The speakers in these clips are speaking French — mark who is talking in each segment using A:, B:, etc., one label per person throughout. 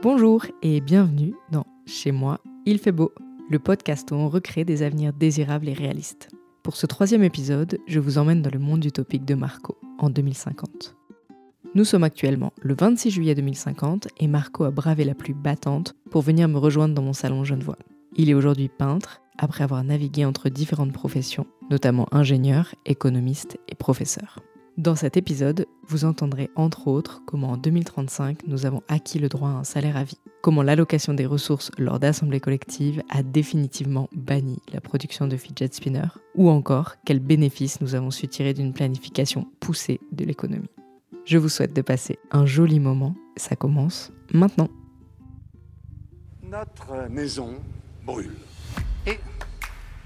A: Bonjour et bienvenue dans Chez moi, il fait beau, le podcast où on recrée des avenirs désirables et réalistes. Pour ce troisième épisode, je vous emmène dans le monde utopique de Marco en 2050. Nous sommes actuellement le 26 juillet 2050 et Marco a bravé la pluie battante pour venir me rejoindre dans mon salon Genevois. Il est aujourd'hui peintre après avoir navigué entre différentes professions, notamment ingénieur, économiste et professeur. Dans cet épisode, vous entendrez entre autres comment en 2035 nous avons acquis le droit à un salaire à vie, comment l'allocation des ressources lors d'assemblées collectives a définitivement banni la production de fidget spinners, ou encore quels bénéfices nous avons su tirer d'une planification poussée de l'économie. Je vous souhaite de passer un joli moment, ça commence maintenant.
B: Notre maison brûle.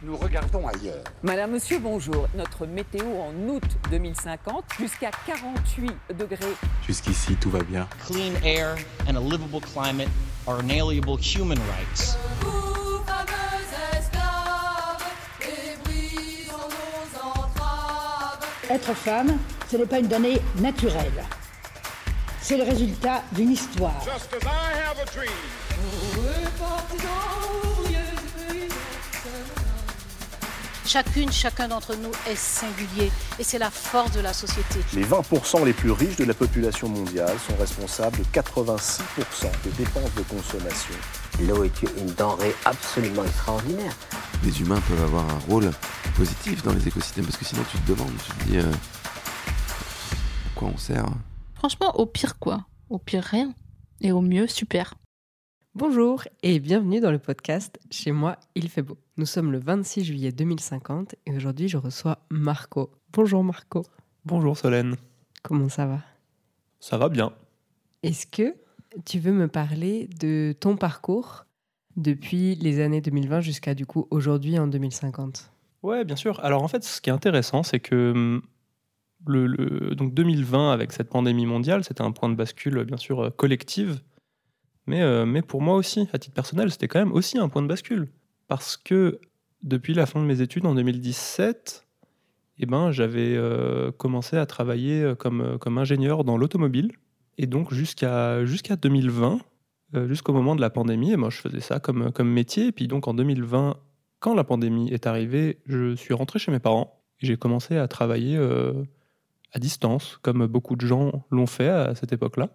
B: Nous regardons ailleurs.
C: Madame, Monsieur, bonjour. Notre météo en août 2050, jusqu'à 48 degrés.
D: Jusqu'ici, tout va bien.
E: Clean air and a livable climate are inalienable human rights.
F: Vous, fameux esclaves, et brisons nos entraves.
G: Être femme, ce n'est pas une donnée naturelle. C'est le résultat d'une histoire.
B: Just as I have a dream.
H: Chacune, chacun d'entre nous est singulier et c'est la force de la société.
I: Les 20% les plus riches de la population mondiale sont responsables de 86% des dépenses de consommation.
J: L'eau est une denrée absolument extraordinaire.
D: Les humains peuvent avoir un rôle positif dans les écosystèmes parce que sinon tu te demandes, tu te dis euh, à quoi on sert.
K: Franchement, au pire quoi Au pire rien. Et au mieux, super.
A: Bonjour et bienvenue dans le podcast Chez moi, il fait beau. Nous sommes le 26 juillet 2050 et aujourd'hui je reçois Marco. Bonjour Marco,
L: Bonjour Solène,
A: comment ça va?
L: Ça va bien
A: Est-ce que tu veux me parler de ton parcours depuis les années 2020 jusqu'à du coup aujourd'hui en 2050
L: Ouais, bien sûr. Alors en fait, ce qui est intéressant, c'est que hum, le, le- donc 2020, avec cette pandémie mondiale, c'était un point de bascule, bien sûr, euh, collective. Mais, euh, mais pour moi aussi, à titre personnel, c'était quand même aussi un point de bascule. Parce que depuis la fin de mes études en 2017, eh ben, j'avais euh, commencé à travailler euh, comme, ingénieur dans l'automobile. Et donc jusqu'à jusqu'à 2020, euh, jusqu'au moment de la pandémie, et moi je faisais ça comme, comme métier. Et puis donc en 2020, quand la pandémie est arrivée, je suis rentré chez mes parents. J'ai commencé à travailler à distance, comme beaucoup de gens l'ont fait à cette époque-là.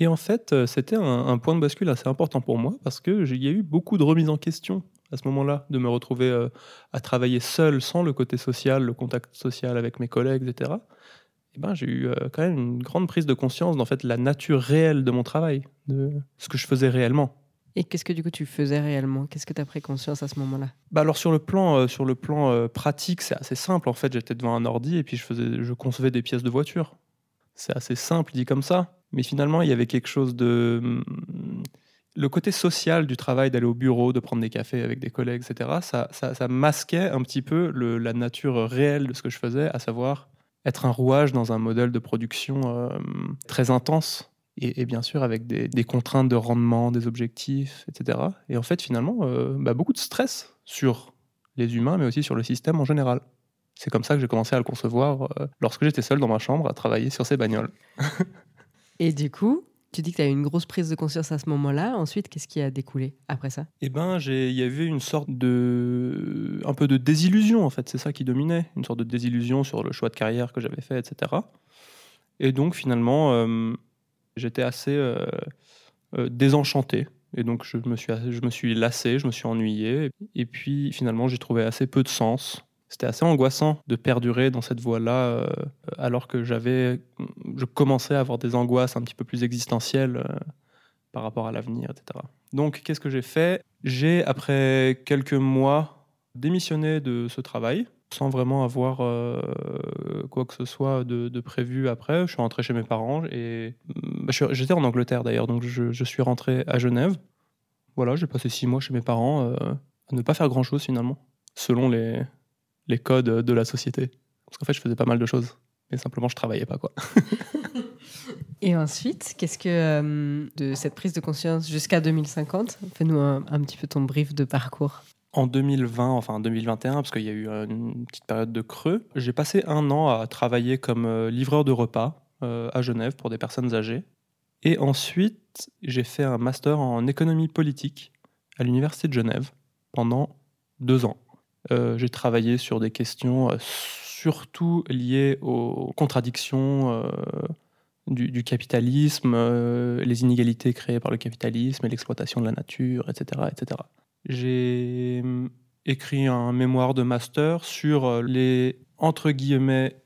L: Et en fait, euh, c'était un, un point de bascule assez important pour moi parce que j'ai- il y a eu beaucoup de remises en question à ce moment-là, de me retrouver euh, à travailler seul, sans le côté social, le contact social avec mes collègues, etc. Et ben, j'ai eu euh, quand même une grande prise de conscience d'en fait la nature réelle de mon travail, de ce que je faisais réellement.
A: Et qu'est-ce que du coup tu faisais réellement? Qu'est-ce que tu as pris conscience à ce moment-là?
L: Bah alors sur le plan, euh, sur le plan euh, pratique, c'est assez simple. En fait, j'étais devant un ordi et puis je, faisais, je concevais des pièces de voiture. C'est assez simple dit comme ça. Mais finalement, il y avait quelque chose de... Le côté social du travail, d'aller au bureau, de prendre des cafés avec des collègues, etc., ça, ça, masquait un petit peu la nature réelle de ce que je faisais, à savoir être un rouage dans un modèle de production euh, très intense. Et, bien sûr avec des, des contraintes de rendement, des objectifs, etc. Et en fait, finalement, euh, bah, beaucoup de stress sur les humains, mais aussi sur le système en général. C'est comme ça que j'ai commencé à le concevoir euh, lorsque j'étais seul dans ma chambre à travailler sur ces bagnoles.
A: Et du coup, tu dis que tu as eu une grosse prise de conscience à ce moment-là. Ensuite, qu'est-ce qui a découlé après ça?
L: Eh ben, il y avait une sorte de, un peu de désillusion en fait. C'est ça qui dominait, une sorte de désillusion sur le choix de carrière que j'avais fait, etc. Et donc finalement, euh, j'étais assez euh, euh, désenchanté. Et donc je me suis, je me suis lassé, je me suis ennuyé. Et puis finalement, j'ai trouvé assez peu de sens. C'était assez angoissant de perdurer dans cette voie-là, euh, alors que j'avais, je commençais à avoir des angoisses un petit peu plus existentielles euh, par rapport à l'avenir, etc. Donc, qu'est-ce que j'ai fait? J'ai, après quelques mois, démissionné de ce travail, sans vraiment avoir euh, quoi que ce soit de, prévu après. Je suis rentré chez mes parents et bah, je suis- j'étais en Angleterre d'ailleurs, donc je, je suis rentré à Genève. Voilà, j'ai passé six mois chez mes parents à ne pas faire grand-chose finalement, selon les, les codes de la société. Parce qu'en fait, je faisais pas mal de choses, mais simplement je travaillais pas quoi.
A: Et ensuite, qu'est-ce que euh, de cette prise de conscience jusqu'à 2050 Fais-nous un, un petit peu ton brief de parcours.
L: En 2020, enfin 2021, parce qu'il y a eu euh, une petite période de creux, j'ai passé un an à travailler comme euh, livreur de repas euh, à Genève pour des personnes âgées. Et ensuite, j'ai fait un master en économie politique à l'Université de Genève pendant deux ans. Euh, j'ai travaillé sur des questions euh, surtout liées aux contradictions euh, du, capitalisme, les inégalités créées par le capitalisme et l'exploitation de la nature, etc. etc. J'ai hum, écrit un mémoire de master sur les, entre guillemets,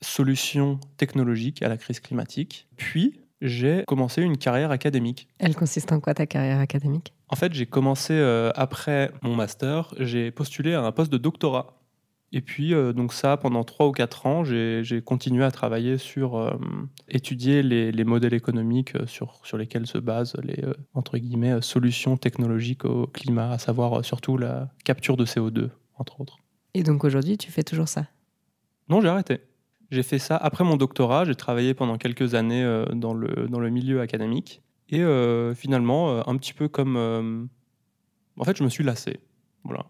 L: solutions technologiques à la crise climatique. Puis, j'ai commencé une carrière académique.
A: Elle consiste en quoi ta carrière académique?
L: En fait, j'ai commencé euh, après mon master, j'ai postulé à un poste de doctorat. Et puis, euh, donc ça, pendant trois ou quatre ans, j'ai continué à travailler sur euh, étudier les, les modèles économiques sur, sur lesquels se basent les entre guillemets solutions technologiques au climat, à savoir surtout la capture de CO2, entre autres.
A: Et donc aujourd'hui, tu fais toujours ça?
L: Non, j'ai arrêté. J'ai fait ça après mon doctorat. J'ai travaillé pendant quelques années euh, dans, le, dans le milieu académique. Et euh, finalement, euh, un petit peu comme. euh, en fait, je me suis lassé. Voilà.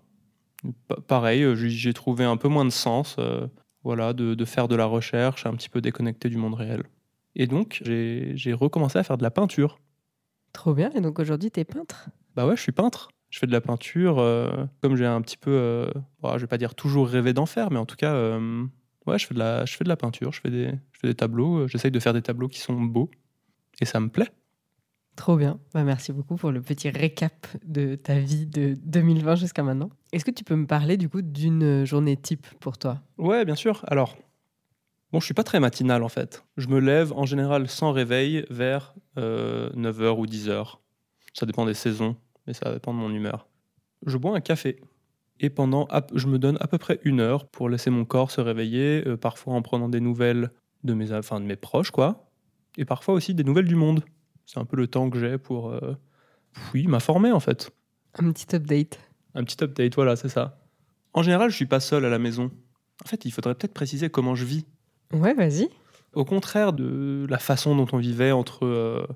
L: Pa- pareil, j'ai trouvé un peu moins de sens euh, voilà, de, de faire de la recherche, un petit peu déconnecté du monde réel. Et donc, j'ai recommencé à faire de la peinture.
A: Trop bien. Et donc aujourd'hui, t'es peintre?
L: Bah ouais, je suis peintre. Je fais de la peinture. comme j'ai un petit peu, bon, je vais pas dire toujours rêvé d'en faire, mais en tout cas, ouais, je fais de la, je fais de la peinture. Je fais des, je fais des tableaux. euh, J'essaye de faire des tableaux qui sont beaux et ça me plaît.
A: Trop bien. Bah, merci beaucoup pour le petit récap de ta vie de 2020 jusqu'à maintenant. Est-ce que tu peux me parler du coup d'une journée type pour toi?
L: Ouais, bien sûr. Alors, bon, je suis pas très matinal en fait. Je me lève en général sans réveil vers 9h ou 10h. Ça dépend des saisons, mais ça dépend de mon humeur. Je bois un café. Et pendant, je me donne à peu près une heure pour laisser mon corps se réveiller, euh, parfois en prenant des nouvelles de mes, enfin, de mes proches, quoi. Et parfois aussi des nouvelles du monde. C'est un peu le temps que j'ai pour, euh, oui, m'informer en fait.
A: Un petit update.
L: Un petit update, voilà, c'est ça. En général, je suis pas seul à la maison. En fait, il faudrait peut-être préciser comment je vis.
A: Ouais, vas-y.
L: Au contraire de la façon dont on vivait entre, euh,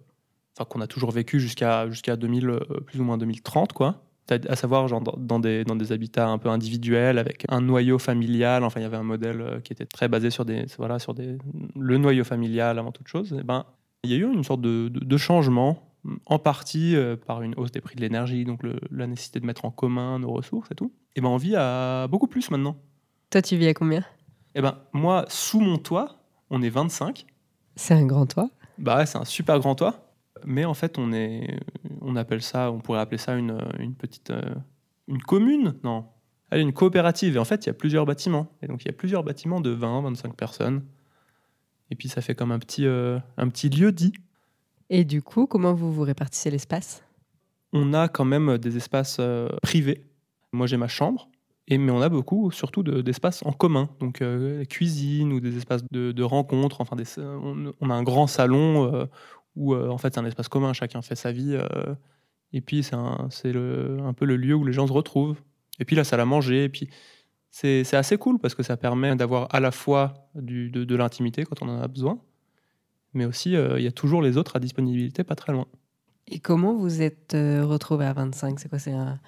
L: enfin qu'on a toujours vécu jusqu'à jusqu'à 2000, euh, plus ou moins 2030, quoi. À savoir genre dans, des dans des habitats un peu individuels avec un noyau familial. Enfin, il y avait un modèle euh, qui était très basé sur des voilà sur des le noyau familial avant toute chose. Et ben, il y a eu une sorte de, de- de changement en partie euh, par une hausse des prix de l'énergie, donc le- la nécessité de mettre en commun nos ressources et tout. Et ben, on vit à beaucoup plus maintenant.
A: Toi, tu vis à combien?
L: Et ben, moi, sous mon toit, on est 25.
A: C'est un grand toit?
L: Bah c'est un super grand toit. Mais en fait, on est, on appelle ça, on pourrait appeler ça une, une petite, euh, une commune, non Allez, une coopérative. Et en fait, il y a plusieurs bâtiments. Et donc, il y a plusieurs bâtiments de 20, 25 personnes. Et puis, ça fait comme un petit, euh, un petit lieu dit.
A: Et du coup, comment vous vous répartissez l'espace?
L: On a quand même des espaces euh, privés. Moi, j'ai ma chambre. Et, mais on a beaucoup, surtout, de- d'espaces en commun. Donc, euh, cuisine ou des espaces de, de rencontres. Enfin, des, on, on a un grand salon euh, où, euh, en fait, c'est un espace commun. Chacun fait sa vie. euh, et puis, c'est un, un peu le lieu où les gens se retrouvent. Et puis, la salle à manger. Et puis, c'est assez cool parce que ça permet d'avoir à la fois du, de, de l'intimité quand on en a besoin. Mais aussi, euh, il y a toujours les autres à disponibilité, pas très loin.
A: Et comment vous êtes retrouvé à 25 C'est quoi C'est un...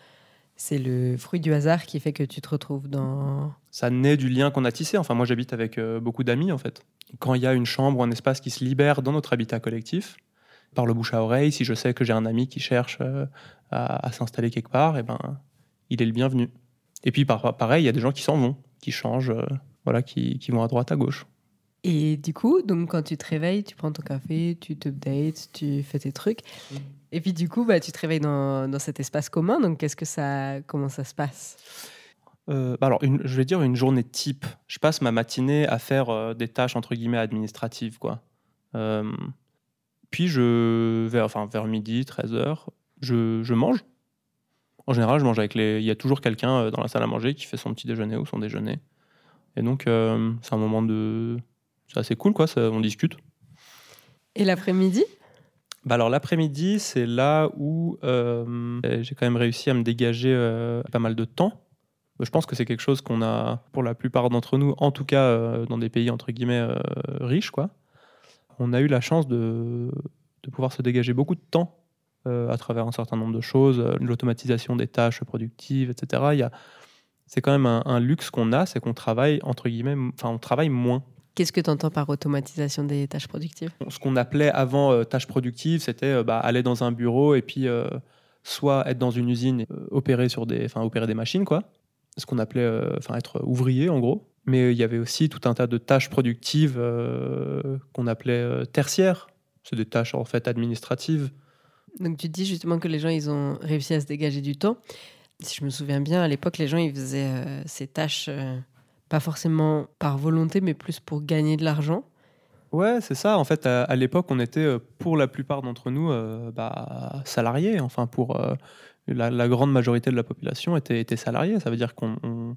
A: C'est le fruit du hasard qui fait que tu te retrouves dans...
L: ça naît du lien qu'on a tissé. Enfin, moi, j'habite avec euh, beaucoup d'amis, en fait. Quand il y a une chambre ou un espace qui se libère dans notre habitat collectif, par le bouche à oreille, si je sais que j'ai un ami qui cherche euh, à, s'installer quelque part, et ben, il est le bienvenu. Et puis, par, pareil, il y a des gens qui s'en vont, qui changent, euh, voilà, qui vont à droite, à gauche.
A: Et du coup, donc quand tu te réveilles, tu prends ton café, tu t'updates, tu fais tes trucs. Et puis du coup, bah, tu te réveilles dans, dans cet espace commun. Donc qu'est-ce que ça, comment ça se passe?
L: Euh, bah alors, une- je vais dire une journée type. Je passe ma matinée à faire euh, des tâches entre guillemets administratives, quoi. Euh, puis je, vers, enfin vers midi, 13 h je, je mange. En général, je mange avec les. Il y a toujours quelqu'un dans la salle à manger qui fait son petit déjeuner ou son déjeuner. Et donc, c'est un moment de. C'est assez cool, quoi. ça- on discute.
A: Et l'après-midi?
L: Bah alors l'après-midi, c'est là où euh, j'ai quand même réussi à me dégager euh, pas mal de temps. Je pense que c'est quelque chose qu'on a pour la plupart d'entre nous, en tout cas euh, dans des pays entre guillemets riches, quoi. On a eu la chance de, de pouvoir se dégager beaucoup de temps à travers un certain nombre de choses, l'automatisation des tâches productives, etc. Il y a, c'est quand même un, un luxe qu'on a, c'est qu'on travaille entre guillemets, enfin on travaille moins.
M: Qu'est-ce que tu entends par automatisation des tâches productives?
L: Ce qu'on appelait avant euh, tâches productives, c'était euh, bah, aller dans un bureau et puis euh, soit être dans une usine, euh, opérer sur des, enfin opérer des machines, quoi. Ce qu'on appelait, enfin être ouvrier en gros. Mais il y avait aussi tout un tas de tâches productives qu'on appelait tertiaires. C'est des tâches en fait administratives.
M: Donc tu dis justement que les gens, ils ont réussi à se dégager du temps. Si je me souviens bien, à l'époque, les gens, ils faisaient euh, ces tâches euh, pas forcément par volonté, mais plus pour gagner de l'argent.
L: Ouais, c'est ça. En fait, à, l'époque, on était, euh, pour la plupart d'entre nous, euh, bah, salariés. Enfin, pour euh, la, grande majorité de la population était, était salariée. Ça veut dire qu'on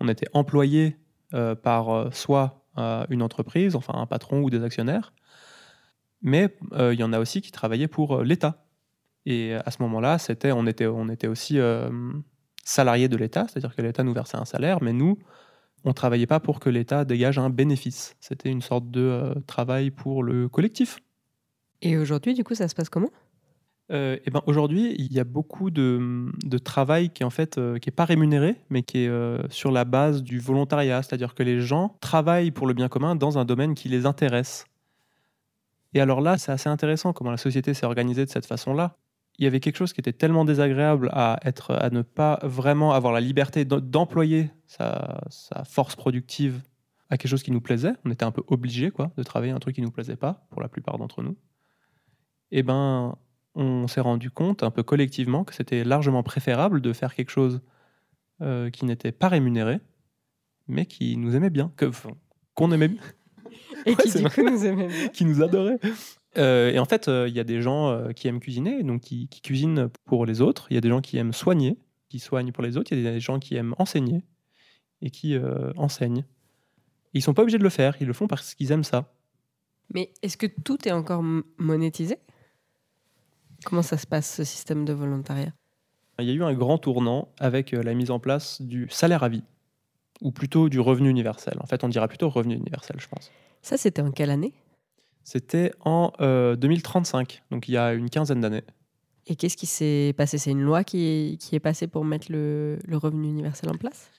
L: on, était employé euh, par soit une entreprise, enfin un patron ou des actionnaires, mais il y en a aussi qui travaillaient pour l'État. Et à ce moment-là, c'était, on, était, on était aussi salariés de l'État, c'est-à-dire que l'État nous versait un salaire, mais nous, on travaillait pas pour que l'État dégage un bénéfice. C'était une sorte de euh, travail pour le collectif.
M: Et aujourd'hui, du coup, ça se passe comment?
L: Euh, et ben aujourd'hui, il y a beaucoup de, de travail qui est en fait euh, qui est pas rémunéré, mais qui est euh, sur la base du volontariat, c'est-à-dire que les gens travaillent pour le bien commun dans un domaine qui les intéresse. Et alors là, c'est assez intéressant comment la société s'est organisée de cette façon-là. Il y avait quelque chose qui était tellement désagréable à être, à ne pas vraiment avoir la liberté d'em- d'employer sa, sa force productive à quelque chose qui nous plaisait. On était un peu obligé quoi, de travailler un truc qui nous plaisait pas pour la plupart d'entre nous. Et ben, on s'est rendu compte un peu collectivement que c'était largement préférable de faire quelque chose euh, qui n'était pas rémunéré, mais qui nous aimait bien, que- qu'on aimait bien,
M: Et qui, du coup, nous aimait bien.
L: qui nous adorait. Euh, et en fait, euh, il y a des gens euh, qui aiment cuisiner, donc qui, qui cuisinent pour les autres. Il y a des gens qui aiment soigner, qui soignent pour les autres. Il y a des gens qui aiment enseigner et qui enseignent. Ils sont pas obligés de le faire, ils le font parce qu'ils aiment ça.
M: Mais est-ce que tout est encore monétisé? Comment ça se passe, ce système de volontariat?
L: Il y a eu un grand tournant avec la mise en place du salaire à vie, ou plutôt du revenu universel. En fait, on dira plutôt revenu universel, je pense.
M: Ça, c'était en quelle année?
L: C'était en euh, 2035, donc il y a une quinzaine d'années.
M: Et qu'est-ce qui s'est passé? C'est une loi qui, qui est passée pour mettre le, le revenu universel en place?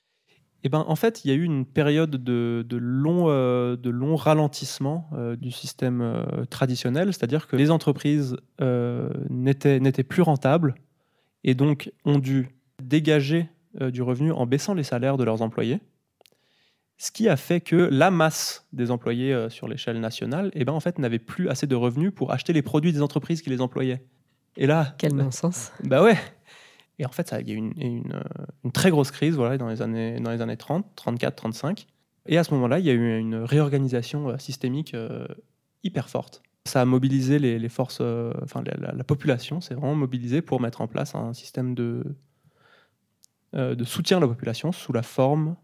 L: Eh ben, en fait, il y a eu une période de, de long, euh, de long ralentissement euh, du système euh, traditionnel, c'est-à-dire que les entreprises euh, n'étaient n'étaient plus rentables et donc ont dû dégager euh, du revenu en baissant les salaires de leurs employés. Ce qui a fait que la masse des employés euh, sur l'échelle nationale eh ben, en fait, n'avait plus assez de revenus pour acheter les produits des entreprises qui les employaient. Et là,
M: Quel non-sens
L: bah ouais. Et en fait, il y a eu une, une, euh, une très grosse crise voilà, dans, les années, dans les années 30, 34, 35. Et à ce moment-là, il y a eu une réorganisation euh, systémique euh, hyper forte. Ça a mobilisé les, les forces, euh, enfin la, la- la population s'est vraiment mobilisée pour mettre en place un système de, euh, de soutien à la population sous la forme,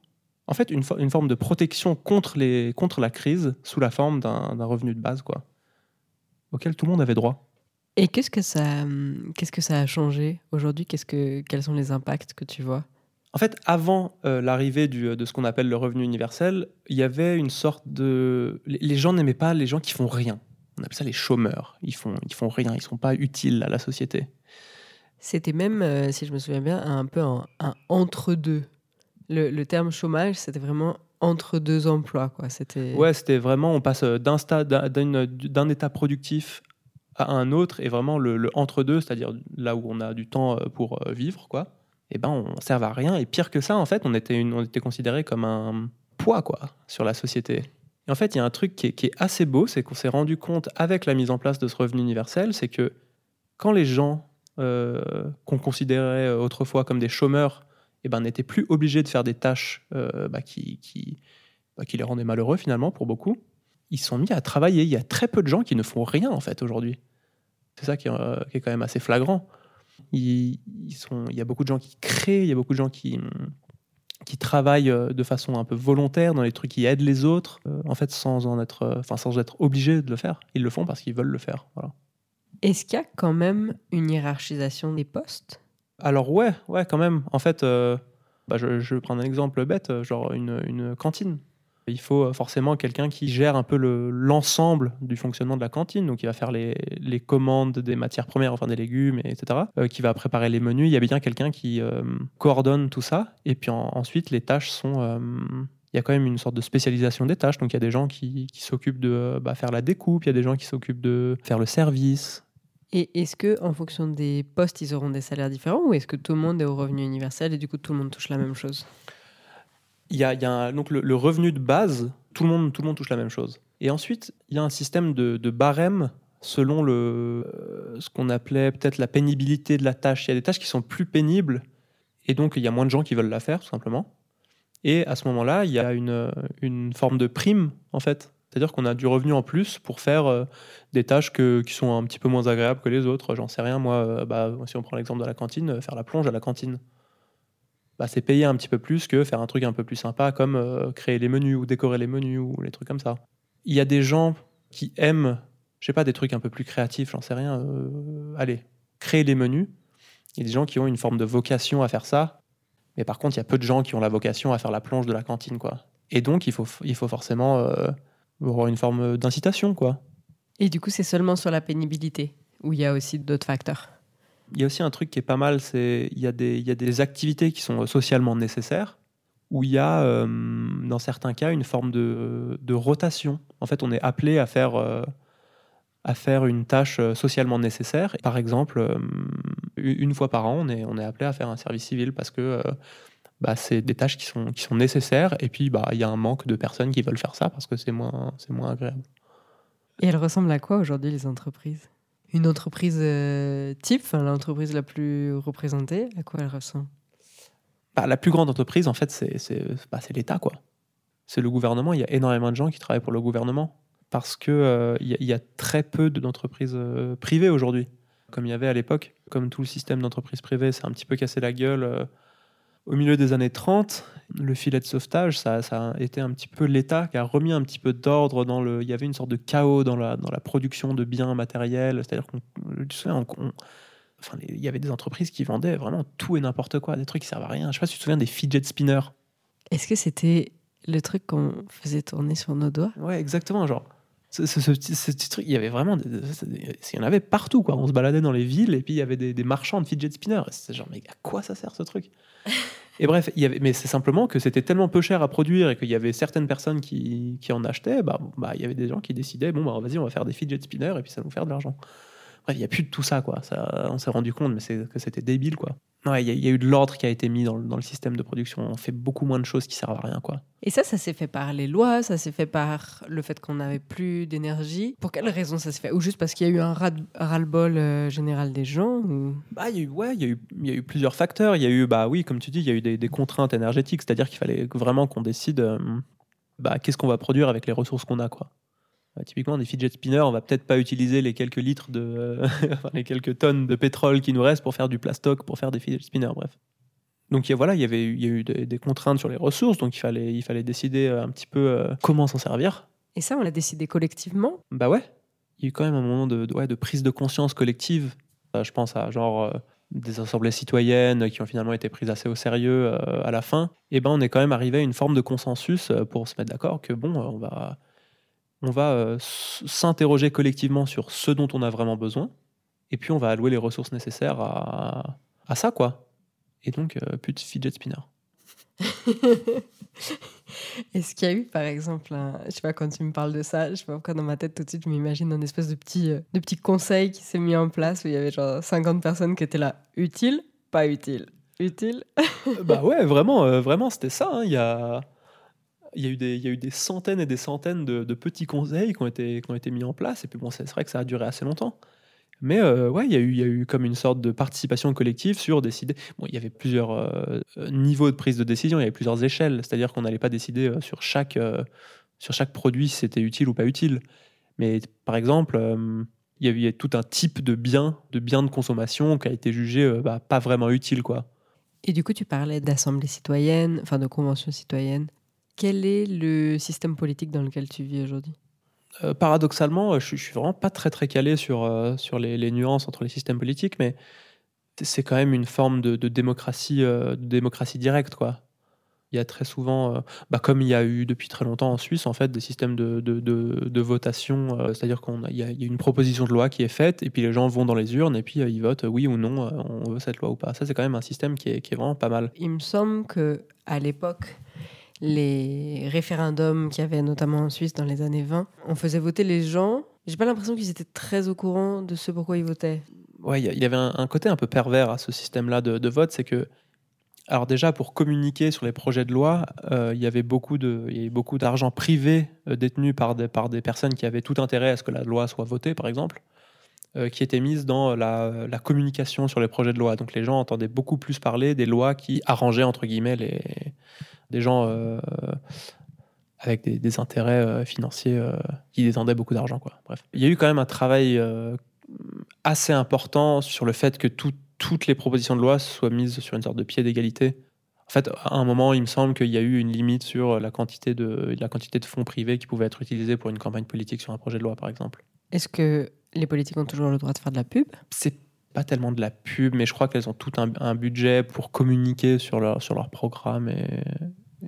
L: en fait, une, fo- une forme de protection contre, les, contre la crise sous la forme d'un revenu de base, quoi, auquel tout le monde avait droit.
M: Et qu'est-ce que ça, hum, qu'est-ce que ça a changé aujourd'hui? Qu'est-ce que, Quels sont les impacts que tu vois?
L: En fait, avant euh, l'arrivée de ce qu'on appelle le revenu universel, il y avait une sorte de... Les les gens n'aimaient pas les gens qui font rien. On appelle ça les chômeurs. Ils font, ils font rien, ils sont pas utiles à la société.
M: C'était même, euh, si je me souviens bien, un peu un, un entre-deux. Le, terme chômage, c'était vraiment entre deux emplois. Quoi. C'était...
L: Ouais, c'était vraiment, on passe d'un état productif à un autre, et vraiment le, entre-deux, c'est-à-dire là où on a du temps euh, pour euh, vivre, quoi, et ben on sert à rien. Et pire que ça, en fait, on était, une, on était considéré comme un poids, quoi, sur la société. Et en fait, il y a un truc qui est, qui est assez beau, c'est qu'on s'est rendu compte avec la mise en place de ce revenu universel, c'est que quand les gens euh, qu'on considérait autrefois comme des chômeurs, eh ben, n'étaient plus obligés de faire des tâches euh, bah, qui, bah, qui les rendaient malheureux finalement pour beaucoup, ils sont mis à travailler. Il y a très peu de gens qui ne font rien en fait aujourd'hui. C'est ça qui est, euh, quand même assez flagrant. Il y a beaucoup de gens qui créent, il y a beaucoup de gens qui, qui travaillent euh, de façon un peu volontaire dans les trucs qui aident les autres, en fait sans en être, enfin sans être obligés de le faire. Ils le font parce qu'ils veulent le faire.
M: Est-ce qu'il y a quand même une hiérarchisation des postes?
L: Alors ouais, ouais, quand même. En fait, euh, bah, je, vais prendre un exemple bête, euh, genre une, une cantine. Il faut euh, forcément quelqu'un qui gère un peu le- l'ensemble du fonctionnement de la cantine. Donc, il va faire les, les commandes des matières premières, enfin des légumes, et etc. qui va préparer les menus. Il y a bien quelqu'un qui coordonne tout ça. Et puis en- ensuite, les tâches sont, il y a quand même une sorte de spécialisation des tâches. Donc il y a des gens qui, qui s'occupent de bah, faire la découpe, il y a des gens qui s'occupent de faire le service.
M: Et est-ce que en fonction des postes, ils auront des salaires différents ou est-ce que tout le monde est au revenu universel et du coup tout le monde touche la même chose?
L: Il y a, un- donc le, le revenu de base, tout le, monde, tout le monde touche la même chose. Et ensuite, il y a un système de, de barème selon le, euh, ce qu'on appelait peut-être la pénibilité de la tâche. Il y a des tâches qui sont plus pénibles et donc il y a moins de gens qui veulent la faire, tout simplement. Et à ce moment-là, il y a une, une forme de prime, en fait. C'est-à-dire qu'on a du revenu en plus pour faire euh, des tâches qui sont un petit peu moins agréables que les autres. J'en sais rien, moi, euh, bah, si on prend l'exemple de la cantine, euh, faire la plonge à la cantine. Bah, c'est payer un petit peu plus que faire un truc un peu plus sympa comme créer les menus ou décorer les menus ou les trucs comme ça. Il y a des gens qui aiment, je sais pas, des trucs un peu plus créatifs, j'en sais rien. allez, créer les menus. Il y a des gens qui ont une forme de vocation à faire ça. Mais par contre, il y a peu de gens qui ont la vocation à faire la plonge de la cantine, quoi. Et donc, il faut, il faut forcément avoir une forme d'incitation, quoi.
M: Et du coup, c'est seulement sur la pénibilité ou il y a aussi d'autres facteurs
L: Il y a aussi un truc qui est pas mal, c'est il y, a des- il y a des activités qui sont socialement nécessaires, où il y a, euh, dans certains cas, une forme de, de rotation. En fait, on est appelé à faire, euh, à faire une tâche euh, socialement nécessaire. Par exemple, euh, une fois par an, on est, on est appelé à faire un service civil parce que euh, bah, c'est des tâches qui sont, qui sont nécessaires, et puis bah, il y a un manque de personnes qui veulent faire ça parce que c'est moins, c'est moins agréable.
M: Et elles ressemblent à quoi aujourd'hui les entreprises? Une entreprise euh, type, enfin, l'entreprise la plus représentée, à quoi elle ressemble?
L: Bah, la plus grande entreprise, en fait, c'est c'est- bah, c'est l'État, quoi. C'est le gouvernement. Il y a énormément de gens qui travaillent pour le gouvernement parce que euh, y, a- il y a très peu de- d'entreprises euh, privées aujourd'hui, comme il y avait à l'époque. Comme tout le système d'entreprises privées s'est un petit peu cassé la gueule au milieu des années 30, le filet de sauvetage, ça, ça a été un petit peu l'État qui a remis un petit peu d'ordre dans le. Il y avait une sorte de chaos dans la, dans la production de biens matériels. C'est-à-dire qu'on. Tu te souviens, on- on- Enfin, il y avait des entreprises qui vendaient vraiment tout et n'importe quoi, des trucs qui servent à rien. Je sais pas si tu te souviens des fidget spinners.
M: Est-ce que c'était le truc qu'on faisait tourner sur nos doigts?
L: Ouais, exactement. Genre, ce, ce- ce petit, ce petit truc, il y avait vraiment. des- des- il y en avait partout, quoi. On se baladait dans les villes et puis il y avait des, des marchands de fidget spinners. C'était genre, mais à quoi ça sert ce truc? Et bref, il y avait, mais c'est simplement que c'était tellement peu cher à produire et qu'il y avait certaines personnes qui, en achetaient. Bah, bah, il y avait des gens qui décidaient, bon, bah, vas-y, on va faire des fidget spinners et puis ça va nous faire de l'argent. Bref, il n'y a plus de tout ça, quoi. Ça, on s'est rendu compte, mais c'est que c'était débile, quoi. Ouais, il y, a- il y a eu de l'ordre qui a été mis dans, le- dans le système de production. On fait beaucoup moins de choses qui servent à rien, quoi.
M: Et ça, ça s'est fait par les lois, ça s'est fait par le fait qu'on n'avait plus d'énergie. Pour quelle raison ça s'est fait? Ou juste parce qu'il y a eu un ras- ras-le-bol euh, général des gens ou...
L: Bah, il y a eu, ouais, il y a eu, il y a eu plusieurs facteurs. Il y a eu, bah oui, comme tu dis, il y a eu des, des contraintes énergétiques, c'est-à-dire qu'il fallait vraiment qu'on décide, euh, bah, qu'est-ce qu'on va produire avec les ressources qu'on a, quoi. Euh, typiquement, des fidget spinners, on va peut-être pas utiliser les quelques litres de, euh, les quelques tonnes de pétrole qui nous restent pour faire du plastoc, pour faire des fidget spinners, bref. Donc voilà, il y avait, il y a eu des, des contraintes sur les ressources, donc il fallait, il fallait décider euh, un petit peu comment s'en servir.
M: Et ça, on l'a décidé collectivement?
L: Bah ouais, il y a eu quand même un moment de, de- ouais, de prise de conscience collective. Je pense à genre euh, des assemblées citoyennes qui ont finalement été prises assez au sérieux euh, à la fin. Et ben on est quand même arrivé à une forme de consensus pour se mettre d'accord que bon, on va, on va euh, s'interroger collectivement sur ce dont on a vraiment besoin. Et puis on va allouer les ressources nécessaires à, à ça, quoi. Et donc, euh, plus de fidget spinner.
M: Est-ce qu'il y a eu, par exemple, un- je sais pas, quand tu me parles de ça, je sais pas pourquoi dans ma tête tout de suite, je m'imagine un espèce de petit, euh, de petit conseil qui s'est mis en place où il y avait genre 50 personnes qui étaient là. Utile Pas utile? Utile?
L: Bah ouais, vraiment, euh, vraiment, c'était ça. hein. Il y, a, il, y a eu des, centaines et des centaines de, petits conseils qui ont, été, mis en place. Et puis bon, c'est vrai que ça a duré assez longtemps. Mais euh, ouais, il y, a eu, comme une sorte de participation collective sur décider. Bon, il y avait plusieurs euh, niveaux de prise de décision, il y avait plusieurs échelles. C'est-à-dire qu'on n'allait pas décider euh, sur chaque, euh, sur chaque produit si c'était utile ou pas utile. Mais par exemple, il y avait tout un type de bien, de bien de consommation qui a été jugé bah, pas vraiment utile, quoi.
M: Et du coup, tu parlais d'assemblée citoyenne, enfin de convention citoyenne. Quel est le système politique dans lequel tu vis aujourd'hui?
L: Euh, paradoxalement, euh, je, je suis vraiment pas très très calé sur, euh, sur les, les nuances entre les systèmes politiques, mais c'est- quand même une forme de, de démocratie, euh, de démocratie directe, quoi. Il y a très souvent, bah, comme il y a eu depuis très longtemps en Suisse, en fait, des systèmes de, de, de- votation, c'est-à-dire qu'il y, y a une proposition de loi qui est faite, et puis les gens vont dans les urnes, et puis ils votent oui ou non, on veut cette loi ou pas. Ça, c'est quand même un système qui est, qui est vraiment pas mal.
M: Il me semble que à l'époque, les référendums qu'il y avait notamment en Suisse dans les années 20, on faisait voter les gens. J'ai pas l'impression qu'ils étaient très au courant de ce pourquoi ils votaient.
L: Ouais, il y avait un, côté un peu pervers à ce système-là de, vote, c'est que, alors déjà pour communiquer sur les projets de loi, euh, il y avait beaucoup de, beaucoup d'argent privé euh, détenu par des, par des personnes qui avaient tout intérêt à ce que la loi soit votée, par exemple, euh, qui était mise dans la, la communication sur les projets de loi. Donc les gens entendaient beaucoup plus parler des lois qui arrangeaient entre guillemets les, des gens euh, avec des, des intérêts euh, financiers euh, qui détendaient beaucoup d'argent. Quoi. Bref, il y a eu quand même un travail euh, assez important sur le fait que tout- toutes les propositions de loi soient mises sur une sorte de pied d'égalité. En fait, à un moment, il me semble qu'il y a eu une limite sur la quantité de, la quantité de fonds privés qui pouvaient être utilisés pour une campagne politique sur un projet de loi, par exemple.
M: Est-ce que les politiques ont toujours le droit de faire de la pub?
L: C'est pas tellement de la pub, mais je crois qu'elles ont tout un, un budget pour communiquer sur leur, sur leur programme et,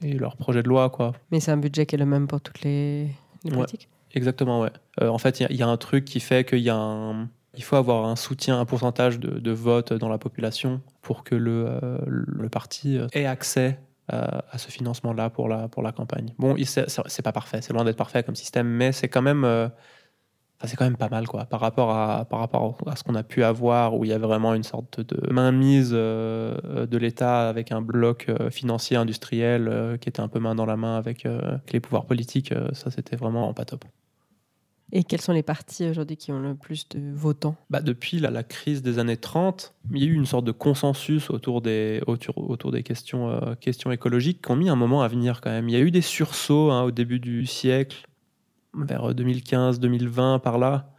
L: et leur projet de loi, quoi.
M: Mais c'est un budget qui est le même pour toutes les, les
L: Ouais,
M: politiques
L: exactement, ouais. Euh, en fait, il y a- il y, a un truc qui fait qu'il y a un. Il faut avoir un soutien, un pourcentage de, de vote dans la population pour que le, euh, le parti euh, ait accès à, ce financement-là pour la, pour la campagne. Bon, c'est c'est pas parfait, c'est loin d'être parfait comme système, mais c'est quand même. euh, enfin, c'est quand même pas mal quoi par rapport à par rapport à ce qu'on a pu avoir où il y avait vraiment une sorte de mainmise euh, de l'État avec un bloc euh, financier industriel euh, qui était un peu main dans la main avec les pouvoirs politiques ça c'était vraiment pas top
M: Et quels sont les partis aujourd'hui qui ont le plus de votants?
L: Bah, depuis la, la crise des années 30, il y a eu une sorte de consensus autour des, autour, autour des questions, euh, questions écologiques qui ont mis un moment à venir quand même. Il y a eu des sursauts hein, au début du siècle, vers 2015-2020 par là.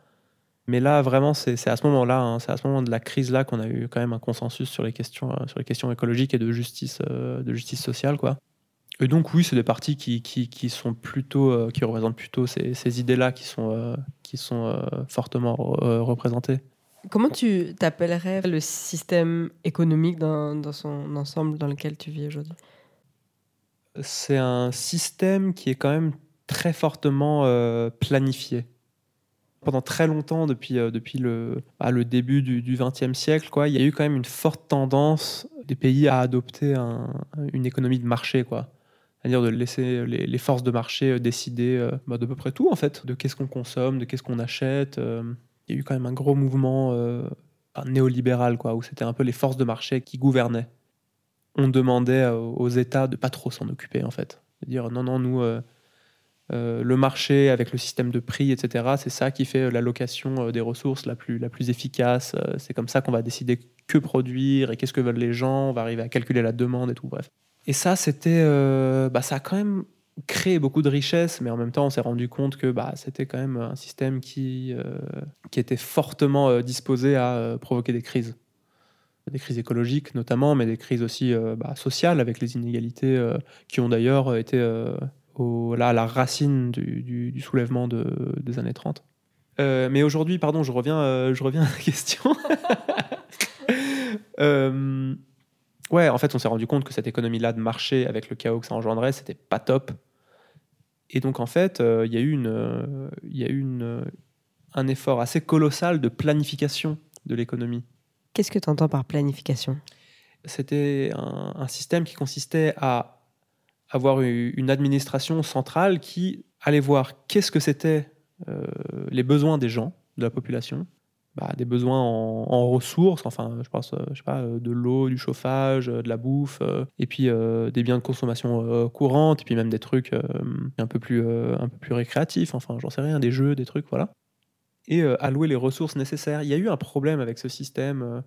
L: Mais là, vraiment, c'est à ce moment-là, hein, c'est à ce moment de la crise-là qu'on a eu quand même un consensus sur les questions, euh, sur les questions écologiques et de justice, euh, de justice sociale. Quoi. Et donc oui, c'est des partis qui, qui, qui sont plutôt, euh, qui représentent plutôt ces, ces idées-là qui sont, euh, qui sont euh, fortement euh, représentées.
M: Comment tu t'appellerais le système économique dans, dans son ensemble dans lequel tu vis aujourd'hui?
L: C'est un système qui est quand même très fortement euh, planifié. Pendant très longtemps, depuis, euh, depuis le, bah, le début du XXe siècle, quoi, il y a eu quand même une forte tendance des pays à adopter un- une économie de marché. quoi. C'est-à-dire de laisser les, forces de marché euh, décider euh, bah, de peu près tout, en fait, de qu'est-ce qu'on consomme, de qu'est-ce qu'on achète. Il y a eu quand même un gros mouvement néolibéral, quoi, où c'était un peu les forces de marché qui gouvernaient on demandait aux États de pas trop s'en occuper en fait. De dire non, non, nous, euh, le marché avec le système de prix, etc., c'est ça qui fait euh, l'allocation euh, des ressources la plus, la plus efficace. C'est comme ça qu'on va décider que produire et qu'est-ce que veulent les gens. On va arriver à calculer la demande et tout, bref. Et ça, c'était, bah, ça a quand même créé beaucoup de richesses, mais en même temps, on s'est rendu compte que bah, c'était quand même un système qui, qui était fortement disposé à provoquer des crises des crises écologiques notamment, mais des crises aussi bah, sociales avec les inégalités qui ont d'ailleurs été au- là, à la racine du, du- du soulèvement de- des années 30. Euh, mais aujourd'hui, pardon, je reviens, euh, je reviens à la question. Euh, ouais, en fait, on s'est rendu compte que cette économie-là de marché, avec le chaos que ça engendrait, c'était pas top. Et donc, en fait, il y a eu, une, y a eu une, un effort assez colossal de planification de l'économie.
M: Qu'est-ce que tu entends par planification?
L: C'était un, un système qui consistait à avoir une administration centrale qui allait voir qu'est-ce que c'était euh, les besoins des gens, de la population, Bah, des besoins en, ressources, enfin, je pense, euh, je sais pas, euh, de l'eau, du chauffage, de la bouffe, et puis des biens de consommation euh, courante, et puis même des trucs un peu plus, un peu plus récréatifs, enfin, j'en sais rien, des jeux, des trucs, voilà. Et allouer les ressources nécessaires. Il y a eu un problème avec ce système.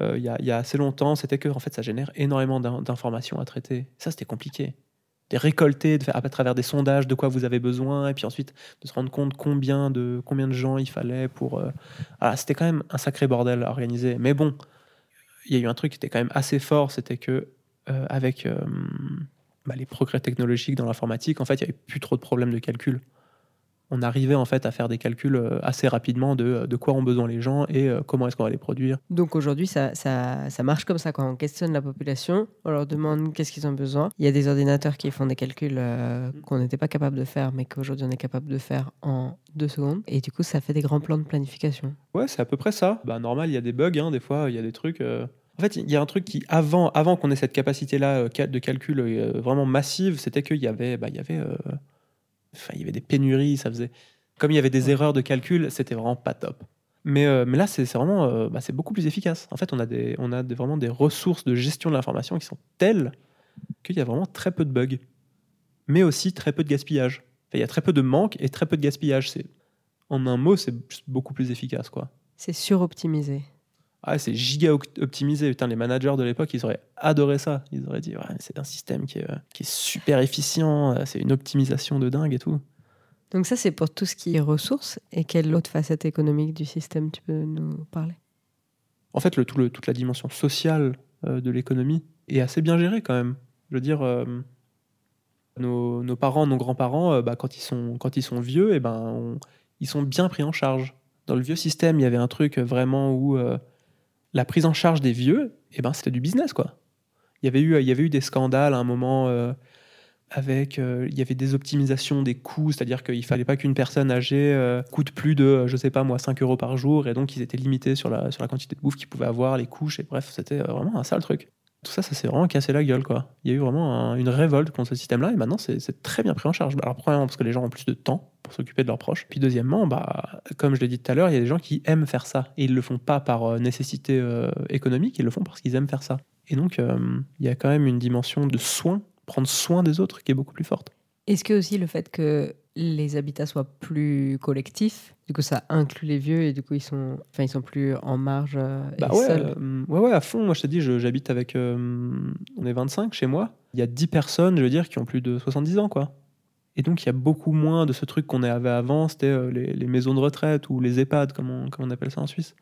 L: Euh, il y, a, assez longtemps, c'était que en fait, ça génère énormément d'in- d'informations à traiter. Ça, c'était compliqué. De récolter faire, à travers des sondages de quoi vous avez besoin, et puis ensuite de se rendre compte combien de, combien de gens il fallait pour. euh, c'était quand même un sacré bordel à organiser. Mais bon, il y a eu un truc qui était quand même assez fort, c'était que euh, avec bah, les progrès technologiques dans l'informatique, en fait, il n'y avait plus trop de problèmes de calcul on arrivait en fait à faire des calculs euh, assez rapidement de, de quoi ont besoin les gens et euh, comment est-ce qu'on va les produire.
M: Donc aujourd'hui, ça, ça, ça marche comme ça. Quand on questionne la population, on leur demande qu'est-ce qu'ils ont besoin. Il y a des ordinateurs qui font des calculs euh, qu'on n'était pas capable de faire, mais qu'aujourd'hui on est capable de faire en deux secondes. Et du coup, ça fait des grands plans de planification.
L: Ouais, c'est à peu près ça. Bah, normal, il y a des bugs, hein, des fois, il y a des trucs. euh, En fait, il y a un truc qui, avant, avant qu'on ait cette capacité-là euh, ca- de calcul euh, vraiment massive, c'était qu'il y avait, bah, il y avait, euh, enfin, il y avait des pénuries, ça faisait, comme il y avait des erreurs de calcul, c'était vraiment pas top. Mais, euh, mais là, c'est vraiment, euh, bah, c'est beaucoup plus efficace. En fait, on a des, on a des- vraiment des ressources de gestion de l'information qui sont telles qu'il y a vraiment très peu de bugs, mais aussi très peu de gaspillage. Enfin, il y a très peu de manque et très peu de gaspillage. En un mot, c'est beaucoup plus efficace, quoi.
M: C'est suroptimisé.
L: Ah, c'est giga optimisé. Putain, les managers de l'époque, ils auraient adoré ça. Ils auraient dit, ouais, c'est un système qui est, qui est super efficient, euh, c'est une optimisation de dingue et tout.
M: Donc ça, c'est pour tout ce qui est ressources. Et quelle autre facette économique du système tu peux nous parler?
L: En fait, le, tout le- toute la dimension sociale euh, de l'économie est assez bien gérée quand même. Je veux dire, euh, nos, nos parents, nos grands-parents, euh, bah, quand, ils sont, quand ils sont vieux, et ben, on- ils sont bien pris en charge. Dans le vieux système, il y avait un truc vraiment où la prise en charge des vieux, et ben, c'était du business, quoi. Il y avait eu, il y avait eu des scandales à un moment euh, avec, euh, il y avait des optimisations des coûts, c'est-à-dire qu'il fallait pas qu'une personne âgée euh, coûte plus de, je sais pas moi, 5 euros par jour, et donc ils étaient limités sur la, sur la quantité de bouffe qu'ils pouvaient avoir, les couches, et bref, c'était vraiment un sale truc. Tout ça, ça s'est vraiment cassé la gueule, quoi. Il y a eu vraiment un- une révolte contre ce système-là, et maintenant, c'est très bien pris en charge. Alors, premièrement, parce que les gens ont plus de temps pour s'occuper de leurs proches. Puis, deuxièmement, bah, comme je l'ai dit tout à l'heure, il y a des gens qui aiment faire ça. Et ils le font pas par euh, nécessité euh, économique, ils le font parce qu'ils aiment faire ça. Et donc, euh, il y a quand même une dimension de soin, prendre soin des autres, qui est beaucoup plus forte.
M: Est-ce que aussi le fait que les habitats soient plus collectifs, du coup ça inclut les vieux et du coup ils sont, enfin ils sont plus en marge euh,
L: Bah
M: et
L: ouais,
M: seuls
L: euh, ouais, ouais, à fond. Moi, je te dis, j'habite avec. euh, on est 25 chez moi. Il y a 10 personnes, je veux dire, qui ont plus de 70 ans, quoi. Et donc, il y a beaucoup moins de ce truc qu'on avait avant, c'était euh, les, les maisons de retraite ou les EHPAD, comme on, comme on appelle ça en Suisse,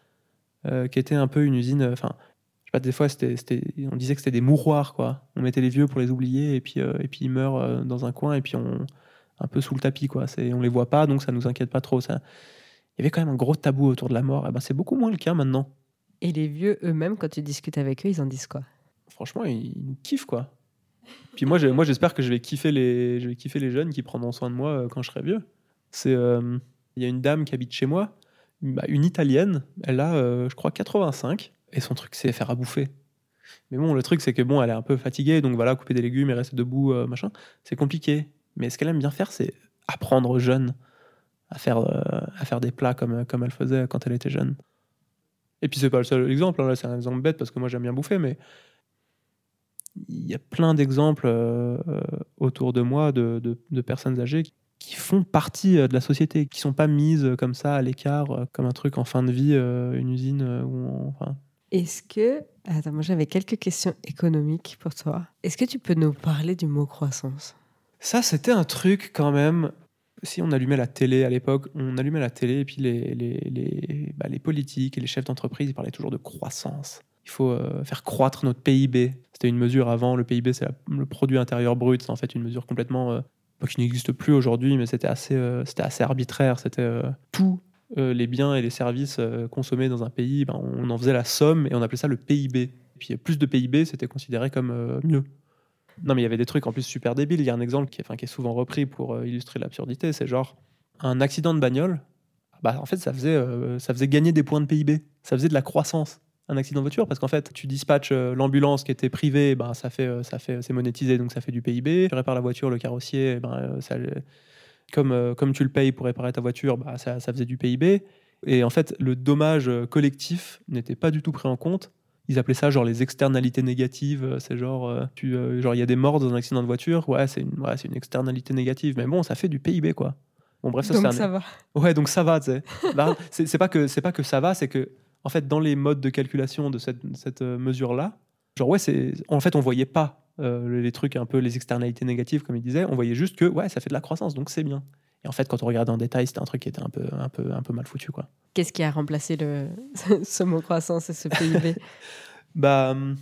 L: euh, qui était un peu une usine. Enfin, pas, des fois, c'était, c'était- on disait que c'était des mouroirs, quoi. On mettait les vieux pour les oublier, et puis, euh, et puis ils meurent euh, dans un coin, et puis on. un peu sous le tapis, quoi. C'est, on les voit pas, donc ça nous inquiète pas trop. Ça, il y avait quand même un gros tabou autour de la mort. Eh ben, c'est beaucoup moins le cas maintenant.
M: Et les vieux eux-mêmes, quand tu discutes avec eux, ils en disent quoi?
L: Franchement, ils, nous kiffent, quoi. Puis moi, j'espère que je vais kiffer les, je vais kiffer les jeunes qui prendront soin de moi euh, quand je serai vieux. C'est, euh, il y a une dame qui habite chez moi, une, bah, une italienne. Elle a, euh, je crois, 85, et son truc, c'est faire à bouffer. Mais bon, le truc, c'est que bon, elle est un peu fatiguée, donc voilà, couper des légumes et rester debout, euh, machin, c'est compliqué. Mais ce qu'elle aime bien faire, c'est apprendre aux jeunes à faire, euh, à faire des plats comme, comme elle faisait quand elle était jeune. Et puis c'est pas le seul exemple, hein, là c'est un exemple bête parce que moi j'aime bien bouffer, mais il y a plein d'exemples euh, euh, autour de moi de, de- personnes âgées qui- font partie euh, de la société, qui sont pas mises euh, comme ça à l'écart, euh, comme un truc en fin de vie, euh, une usine euh, où enfin,
M: Est-ce que... Attends, moi j'avais quelques questions économiques pour toi. Est-ce que tu peux nous parler du mot croissance?
L: Ça, c'était un truc quand même. Si on allumait la télé à l'époque, on allumait la télé et puis les, les, les, bah, les politiques et les chefs d'entreprise, ils parlaient toujours de croissance. Il faut euh, faire croître notre PIB. C'était une mesure avant. Le PIB, c'est le produit intérieur brut. C'est en fait une mesure complètement euh, pas qui n'existe plus aujourd'hui, mais c'était assez, euh, assez arbitraire. C'était euh, les biens et les services euh, consommés dans un pays, ben, on en faisait la somme et on appelait ça le PIB. Et puis plus de PIB, c'était considéré comme euh, mieux. Non, mais il y avait des trucs en plus super débiles. Il y a un exemple qui est, souvent repris pour euh, illustrer l'absurdité. C'est genre un accident de bagnole. Bah, en fait, ça faisait, euh, gagner des points de PIB. Ça faisait de la croissance. Un accident de voiture, parce qu'en fait, tu dispatches euh, l'ambulance qui était privée, ben, ça fait, euh, ça fait, c'est monétisé, donc ça fait du PIB. Tu répares la voiture, le carrossier, euh, ça, comme, euh, comme tu le payes pour réparer ta voiture, bah, ça, ça faisait du PIB. Et en fait, le dommage euh, collectif n'était pas du tout pris en compte. Ils appelaient ça genre les externalités négatives. Euh, C'est genre, euh, tu, euh, genre il y a des morts dans un accident de voiture. Ouais, c'est une, ouais, c'est une externalité négative. Mais bon, ça fait du PIB quoi. Bon bref, ça
M: Donc
L: un-
M: ça va.
L: Ouais, donc ça va. c'est c'est pas que c'est pas que ça va, c'est que en fait dans les modes de calculation de cette, cette mesure là, genre ouais, c'est en fait on voyait pas euh, les trucs un peu les externalités négatives comme il disait. On voyait juste que ouais, ça fait de la croissance, donc c'est bien. Et en fait, quand on regardait en détail, c'était un truc qui était un peu, un peu, un peu mal foutu, quoi.
M: Qu'est-ce qui a remplacé le... ce mot croissance et ce PIB
L: Bah, hum,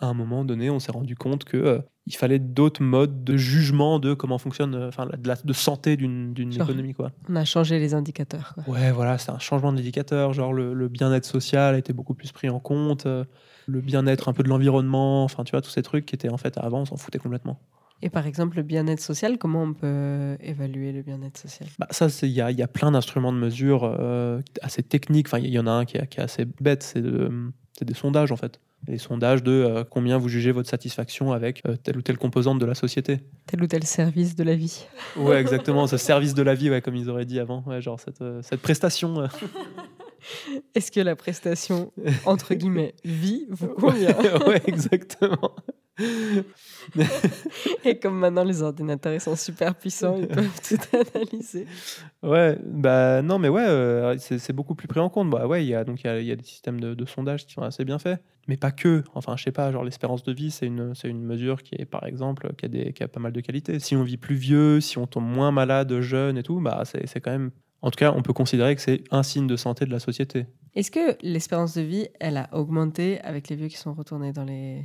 L: à un moment donné, on s'est rendu compte que euh, il fallait d'autres modes de jugement de comment fonctionne, euh, enfin, de, la, de santé d'une économie, quoi.
M: On a changé les indicateurs. Quoi.
L: Ouais, voilà, c'est un changement d'indicateur. Genre, le, le bien-être social a été beaucoup plus pris en compte. euh, le bien-être un peu de l'environnement, enfin, tu vois, tous ces trucs qui étaient en fait avant, on s'en foutait complètement.
M: Et par exemple, le bien-être social, comment on peut évaluer le bien-être social?
L: Bah, ça, c'est- il y a, il y a plein d'instruments de mesure euh, assez techniques. Enfin, il y en a un qui est, qui est assez bête, c'est de, C'est des sondages en fait. Des sondages de euh, combien vous jugez votre satisfaction avec euh, telle ou telle composante de la société.
M: Tel ou tel service de la vie.
L: Ouais, exactement, ce service de la vie, ouais, comme ils auraient dit avant. Ouais, genre cette, euh, cette prestation.
M: Est-ce que la prestation, entre guillemets, vie vous convient?
L: ouais, exactement.
M: Et comme maintenant les ordinateurs ils sont super puissants, ils peuvent tout analyser.
L: Ouais, bah non, mais ouais, euh, c'est beaucoup plus pris en compte. Bah ouais, il y a donc il y a, il y a des systèmes de, de sondage qui sont assez bien faits, mais pas que. Enfin, je sais pas, genre l'espérance de vie, c'est une c'est une mesure qui est par exemple qui a des qui a pas mal de qualités. Si on vit plus vieux, si on tombe moins malade jeune et tout, bah c'est c'est quand même. En tout cas, on peut considérer que c'est un signe de santé de la société.
M: Est-ce que l'espérance de vie, elle a augmenté avec les vieux qui sont retournés dans les...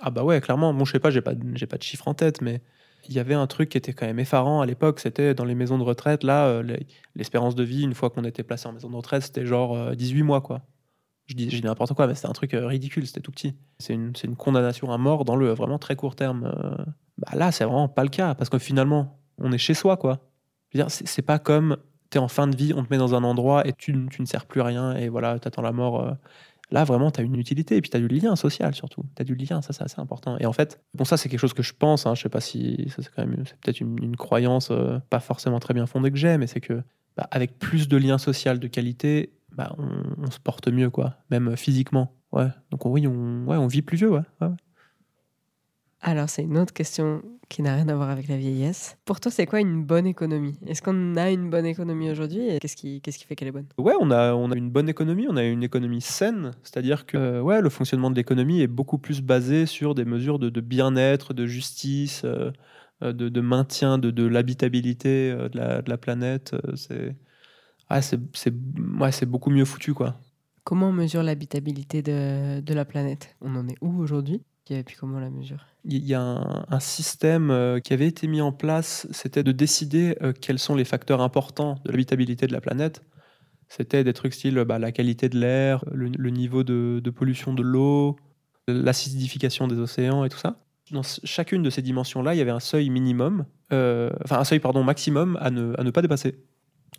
L: Ah bah ouais, clairement. Bon, je sais pas, j'ai pas, de- j'ai pas de chiffre en tête, mais il y avait un truc qui était quand même effarant à l'époque. C'était dans les maisons de retraite, là, euh, les- l'espérance de vie, une fois qu'on était placé en maison de retraite, c'était genre euh, 18 mois, quoi. Je dis, n'importe quoi, mais c'était un truc euh, ridicule, c'était tout petit. C'est une, une condamnation à mort dans le vraiment très court terme. euh. Bah là, c'est vraiment pas le cas, parce que finalement, on est chez soi, quoi. C'est pas comme t'es en fin de vie, on te met dans un endroit et tu, tu ne sers plus rien, et voilà, t'attends la mort. Là, vraiment, tu as une utilité et puis tu as du lien social surtout. Tu as du lien, ça, c'est assez important. Et en fait, bon, ça, c'est quelque chose que je pense. Hein, je sais pas si c'est quand même, c'est peut-être une, croyance euh, pas forcément très bien fondée que j'ai, mais c'est que bah, avec plus de liens sociaux de qualité, bah, on, se porte mieux, quoi, même euh, physiquement. Ouais. Donc, on- oui, on, ouais, on vit plus vieux, ouais.
M: Alors c'est une autre question qui n'a rien à voir avec la vieillesse. Pour toi, c'est quoi une bonne économie? Est-ce qu'on a une bonne économie aujourd'hui et qu'est-ce qui, qu'est-ce qui fait qu'elle est bonne?
L: Ouais, on a, on a une bonne économie, on a une économie saine, c'est-à-dire que euh, ouais, le fonctionnement de l'économie est beaucoup plus basé sur des mesures de, de bien-être, de justice, euh, euh, de, de maintien de, de l'habitabilité euh, de, la, de la planète. c'est ouais, c'est c'est- ouais, c'est beaucoup mieux foutu, quoi.
M: Comment on mesure l'habitabilité de, de la planète? On en est où aujourd'hui? Et puis comment la mesure?
L: Il y a un, système euh, qui avait été mis en place, c'était de décider euh, quels sont les facteurs importants de l'habitabilité de la planète. C'était des trucs style bah, la qualité de l'air, le, niveau de, pollution de l'eau, l'acidification des océans et tout ça. Dans chacune de ces dimensions-là, il y avait un seuil minimum, euh, enfin un seuil pardon maximum à ne, pas dépasser.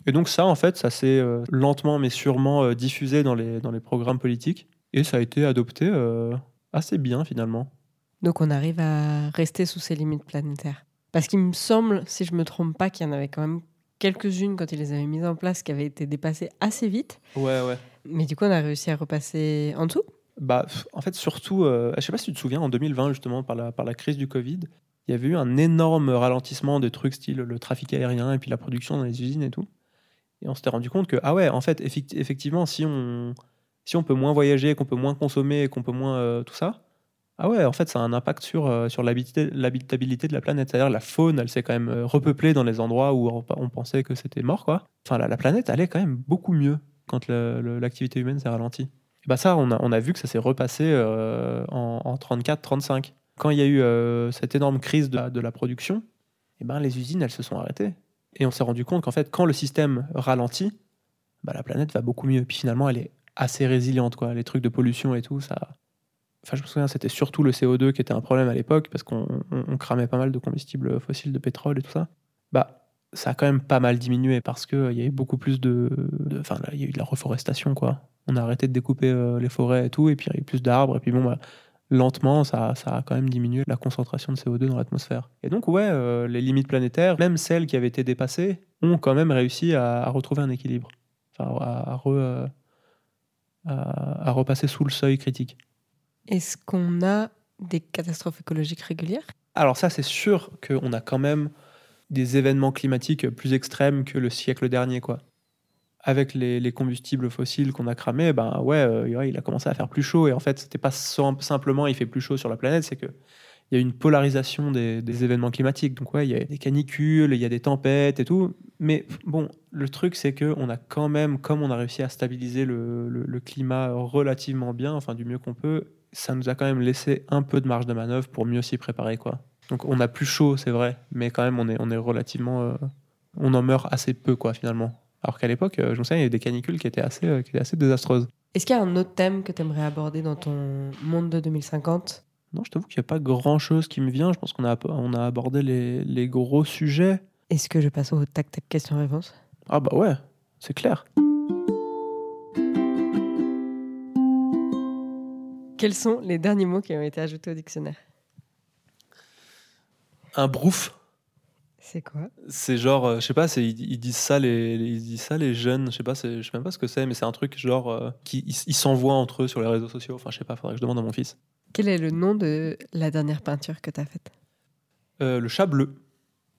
L: Et donc ça, en fait, ça s'est lentement mais sûrement diffusé dans les, programmes politiques et ça a été adopté assez bien finalement.
M: Donc on arrive à rester sous ces limites planétaires. Parce qu'il me semble, si je me trompe pas, qu'il y en avait quand même quelques-unes quand ils les avaient mises en place qui avaient été dépassées assez vite.
L: Ouais, ouais.
M: Mais du coup, on a réussi à repasser en dessous?
L: Bah, en fait, surtout, euh, je sais pas si tu te souviens, en 2020, justement, par la, par la crise du Covid, il y avait eu un énorme ralentissement de trucs style le trafic aérien et puis la production dans les usines et tout. Et on s'était rendu compte que, ah ouais, en fait, effecti- effectivement, si on, si on peut moins voyager, qu'on peut moins consommer, qu'on peut moins euh, tout ça, ah ouais, en fait, ça a un impact sur, euh, sur l'habitabilité de la planète. C'est-à-dire, la faune, elle s'est quand même euh, repeuplée dans les endroits où on, pensait que c'était mort, quoi. Enfin, la, la planète allait quand même beaucoup mieux quand l'activité humaine s'est ralentie. Et bah ça, on a, on a vu que ça s'est repassé euh, en, en 34-35. Quand il y a eu cette énorme crise de la, production, et ben, les usines, elles se sont arrêtées. Et on s'est rendu compte qu'en fait, quand le système ralentit, bah, la planète va beaucoup mieux. Puis finalement, elle est assez résiliente. Quoi. Les trucs de pollution et tout, ça... Enfin, je me souviens, c'était surtout le CO2 qui était un problème à l'époque, parce qu'on on- on cramait pas mal de combustibles fossiles, de pétrole et tout ça. Bah, ça a quand même pas mal diminué, parce qu'il y a eu beaucoup plus de... Enfin, il y a eu de la reforestation, quoi. On a arrêté de découper euh, les forêts et tout, et puis il y a eu plus d'arbres, et puis bon, bah, lentement, ça, ça a quand même diminué la concentration de CO2 dans l'atmosphère. Et donc, ouais, euh, les limites planétaires, même celles qui avaient été dépassées, ont quand même réussi à, à retrouver un équilibre. Enfin, à, à re- euh, à- à repasser sous le seuil critique.
M: Est-ce qu'on a des catastrophes écologiques régulières?
L: Alors ça, c'est sûr qu'on a quand même des événements climatiques plus extrêmes que le siècle dernier, quoi. Avec les, les combustibles fossiles qu'on a cramés, ben ouais, euh, ouais, il a commencé à faire plus chaud. Et en fait, c'était pas sim- simplement il fait plus chaud sur la planète, c'est que il y a une polarisation des, des événements climatiques. Donc ouais, il y a des canicules, il y a des tempêtes et tout. Mais bon, le truc, c'est que on a quand même, comme on a réussi à stabiliser le, le- le climat relativement bien, enfin du mieux qu'on peut, ça nous a quand même laissé un peu de marge de manœuvre pour mieux s'y préparer, quoi. Donc on a plus chaud, c'est vrai, mais quand même on est, on est relativement, euh, on en meurt assez peu, quoi, finalement. Alors qu'à l'époque, euh, je me souviens, il y avait des canicules qui étaient assez, euh, qui étaient assez désastreuses.
M: Est-ce qu'il y a un autre thème que tu aimerais aborder dans ton monde de 2050
L: Non, je t'avoue qu'il n'y a pas grand-chose qui me vient. Je pense qu'on a, on a abordé les, les gros sujets.
M: Est-ce que je passe au tac-tac question-réponse
L: Ah bah ouais, c'est clair.
M: Quels sont les derniers mots qui ont été ajoutés au dictionnaire?
L: Un brouf.
M: C'est quoi?
L: C'est genre, euh, je sais pas, c'est- ils, ils disent ça les, ils disent ça les jeunes. Je sais pas, je sais même pas ce que c'est, mais c'est un truc genre euh, qui ils ils s'envoient entre eux sur les réseaux sociaux. Enfin, je sais pas, faudrait que je demande à mon fils.
M: Quel est le nom de la dernière peinture que tu as faite?
L: Euh, le chat bleu.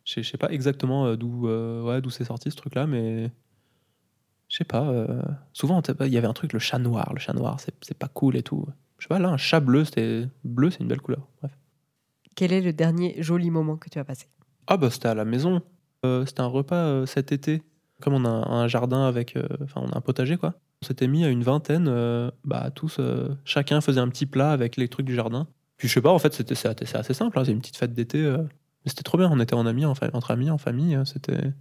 L: Je sais- pas exactement euh, d'où euh, ouais, d'où c'est sorti ce truc-là, mais je sais pas. euh, souvent, il y avait un truc, le chat noir. Le chat noir, c'est pas cool et tout. Je sais pas, là, un chat bleu, c'était bleu, c'est une belle couleur. Bref.
M: Quel est le dernier joli moment que tu as passé?
L: Ah bah c'était à la maison. Euh, c'était un repas euh, cet été. Comme on a un, jardin avec, euh, enfin on a un potager quoi. On s'était mis à une vingtaine, bah tous, chacun faisait un petit plat avec les trucs du jardin. Puis je sais pas, en fait c'était c'est assez, c'est assez simple. hein, c'est une petite fête d'été. Mais c'était trop bien. On était en amis, en entre amis, en famille. euh, C'était,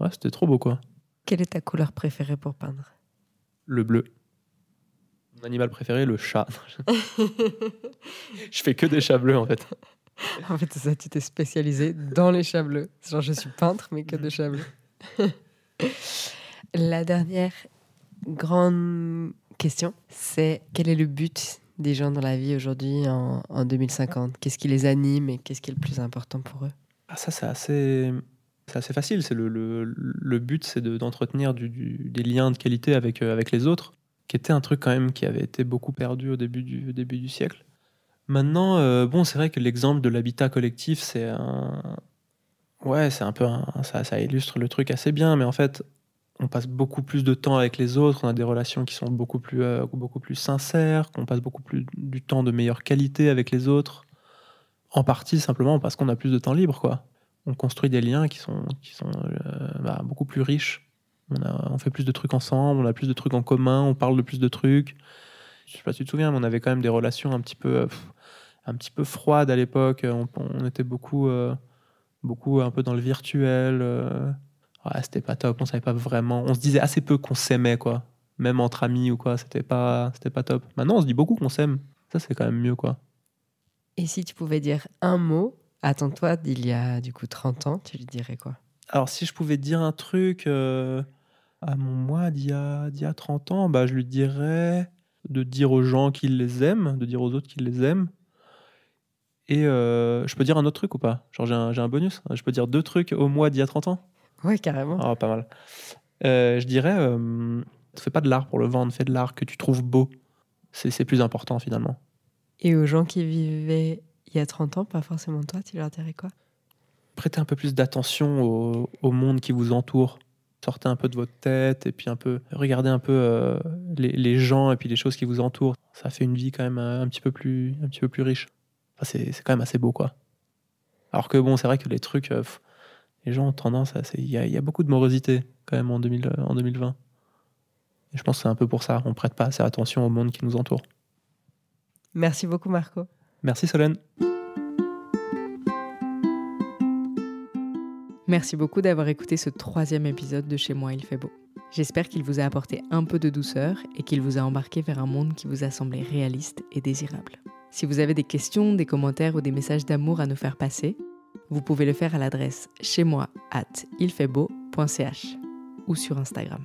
L: ouais, c'était trop beau quoi.
M: Quelle est ta couleur préférée pour peindre?
L: Le bleu. Mon animal préféré, le chat. je fais que des chats bleus en fait.
M: En fait, c'est ça, tu t'es spécialisé dans les chats bleus. Genre, je suis peintre, mais que de chats bleus. La dernière grande question, c'est quel est le but des gens dans la vie aujourd'hui en, en 2050 Qu'est-ce qui les anime et qu'est-ce qui est le plus important pour eux?
L: Ah, ça, c'est assez, facile. Le, le, le but, c'est de- d'entretenir du- des liens de qualité avec, euh, avec les autres, qui était un truc quand même qui avait été beaucoup perdu au début du, début du siècle. Maintenant, euh, bon, c'est vrai que l'exemple de l'habitat collectif, c'est un. Ouais, c'est un peu. un- ça, ça illustre le truc assez bien, mais en fait, on passe beaucoup plus de temps avec les autres, on a des relations qui sont beaucoup plus, euh, beaucoup plus sincères, qu'on passe beaucoup plus du temps de meilleure qualité avec les autres. En partie simplement parce qu'on a plus de temps libre, quoi. On construit des liens qui sont, qui sont euh, bah, beaucoup plus riches. On, fait plus de trucs ensemble, on a plus de trucs en commun, on parle de plus de trucs. Je sais pas si tu te souviens, mais on avait quand même des relations un petit peu, euh, un petit peu froides à l'époque. On, on était beaucoup, beaucoup un peu dans le virtuel. Ouais, c'était pas top. On savait pas vraiment. On se disait assez peu qu'on s'aimait, quoi. Même entre amis ou quoi. C'était pas, c'était pas top. Maintenant, on se dit beaucoup qu'on s'aime. Ça, c'est quand même mieux, quoi.
M: Et si tu pouvais dire un mot à ton toi d'il y a du coup 30 ans, tu lui dirais quoi?
L: Alors, si je pouvais dire un truc euh, à mon moi d'il y, a, d'il y a 30 ans, bah, je lui dirais de dire aux gens qu'ils les aiment, de dire aux autres qu'ils les aiment. Et euh, je peux dire un autre truc ou pas? Genre, j'ai un, j'ai un bonus? Je peux dire deux trucs au mois d'il y a 30 ans?
M: Ouais, carrément.
L: Ah, pas mal. Euh, je dirais, euh, fais pas de l'art pour le vendre, fais de l'art que tu trouves beau. C'est c'est plus important finalement.
M: Et aux gens qui vivaient il y a 30 ans, pas forcément toi, tu leur dirais quoi?
L: Prêtez un peu plus d'attention au, au monde qui vous entoure. Sortez un peu de votre tête et puis un peu regardez un peu euh, les, les gens et puis les choses qui vous entourent. Ça fait une vie quand même un petit peu plus, un petit peu plus riche. Enfin, c'est c'est quand même assez beau quoi. Alors que bon, c'est vrai que les trucs, euh, les gens ont tendance à, il y, a- il y a beaucoup de morosité quand même en, 2000, euh, en 2020. Et je pense que c'est un peu pour ça. On prête pas assez attention au monde qui nous entoure.
M: Merci beaucoup, Marco.
L: Merci Solène.
A: Merci beaucoup d'avoir écouté ce troisième épisode de Chez moi, il fait beau. J'espère qu'il vous a apporté un peu de douceur et qu'il vous a embarqué vers un monde qui vous a semblé réaliste et désirable. Si vous avez des questions, des commentaires ou des messages d'amour à nous faire passer, vous pouvez le faire à l'adresse chez moi at ilfaitbeau.ch ou sur Instagram.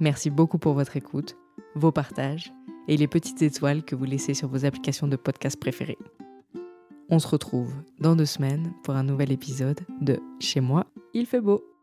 A: Merci beaucoup pour votre écoute, vos partages et les petites étoiles que vous laissez sur vos applications de podcast préférées. On se retrouve dans deux semaines pour un nouvel épisode de Chez moi, il fait beau.